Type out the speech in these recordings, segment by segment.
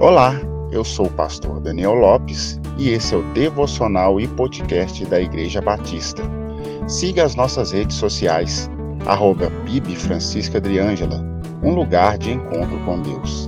Olá, eu sou o pastor Daniel Lopes e esse é o devocional e podcast da Igreja Batista. Siga as nossas redes sociais, arroba Bibi Francisca um lugar de encontro com Deus.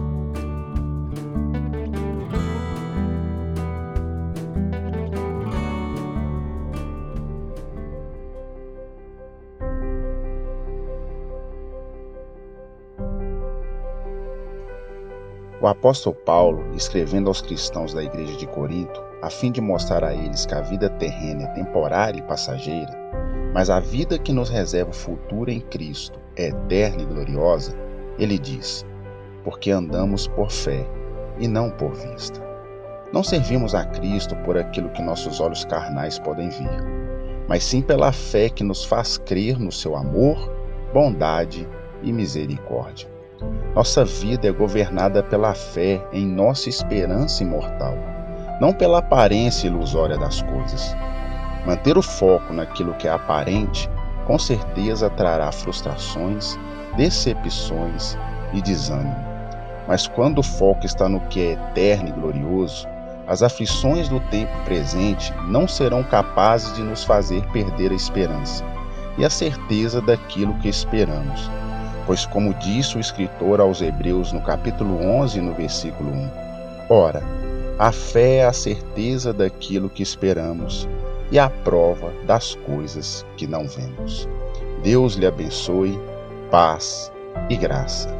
O apóstolo Paulo, escrevendo aos cristãos da igreja de Corinto, a fim de mostrar a eles que a vida terrena é temporária e passageira, mas a vida que nos reserva o futuro em Cristo é eterna e gloriosa, ele diz: Porque andamos por fé e não por vista. Não servimos a Cristo por aquilo que nossos olhos carnais podem ver, mas sim pela fé que nos faz crer no seu amor, bondade e misericórdia. Nossa vida é governada pela fé em nossa esperança imortal, não pela aparência ilusória das coisas. Manter o foco naquilo que é aparente com certeza trará frustrações, decepções e desânimo. Mas quando o foco está no que é eterno e glorioso, as aflições do tempo presente não serão capazes de nos fazer perder a esperança e a certeza daquilo que esperamos Pois, como disse o escritor aos Hebreus no capítulo 11, no versículo 1, ora, a fé é a certeza daquilo que esperamos e a prova das coisas que não vemos. Deus lhe abençoe, paz e graça.